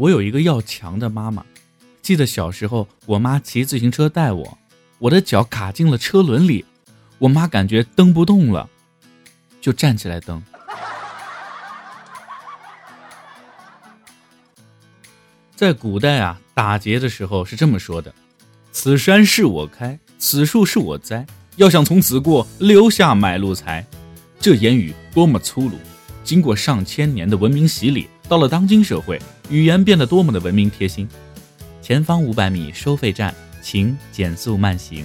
我有一个要强的妈妈。记得小时候，我妈骑自行车带我，我的脚卡进了车轮里，我妈感觉蹬不动了，就站起来蹬。在古代啊，打劫的时候是这么说的：“此山是我开，此树是我栽，要想从此过，留下买路财。”这言语多么粗鲁！经过上千年的文明洗礼，到了当今社会，语言变得多么的文明贴心。前方五百米收费站，请减速慢行。